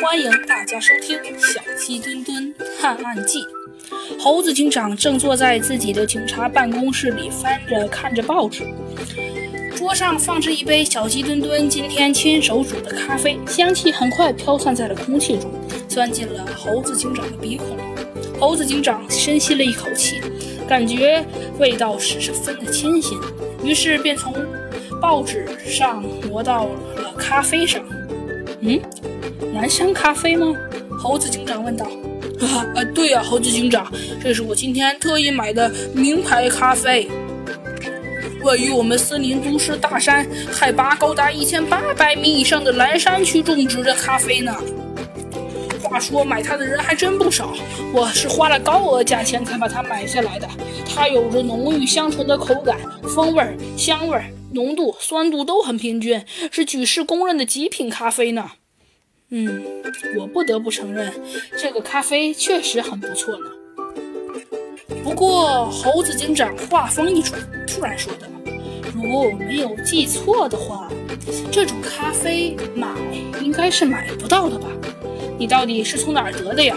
欢迎大家收听《小鸡墩墩探案记》。猴子警长正坐在自己的警察办公室里翻着看着报纸，桌上放着一杯小鸡墩墩今天亲手煮的咖啡，香气很快飘散在了空气中，钻进了猴子警长的鼻孔。猴子警长深吸了一口气，感觉味道十分的清新，于是便从报纸上挪到了咖啡上。嗯，南山咖啡吗？猴子警长问道。啊 啊，对呀，猴子警长，这是我今天特意买的名牌咖啡，位于我们森林都市大山，海拔高达一千八百米以上的蓝山区种植的咖啡呢。话说买它的人还真不少，我是花了高额价钱才把它买下来的。它有着浓郁香醇的口感，风味、香味、浓度、酸度都很平均，是举世公认的极品咖啡呢。嗯，我不得不承认，这个咖啡确实很不错呢。不过，猴子警长话锋一转，突然说道：“如果我没有记错的话，这种咖啡买应该是买不到的吧？你到底是从哪儿得的呀？”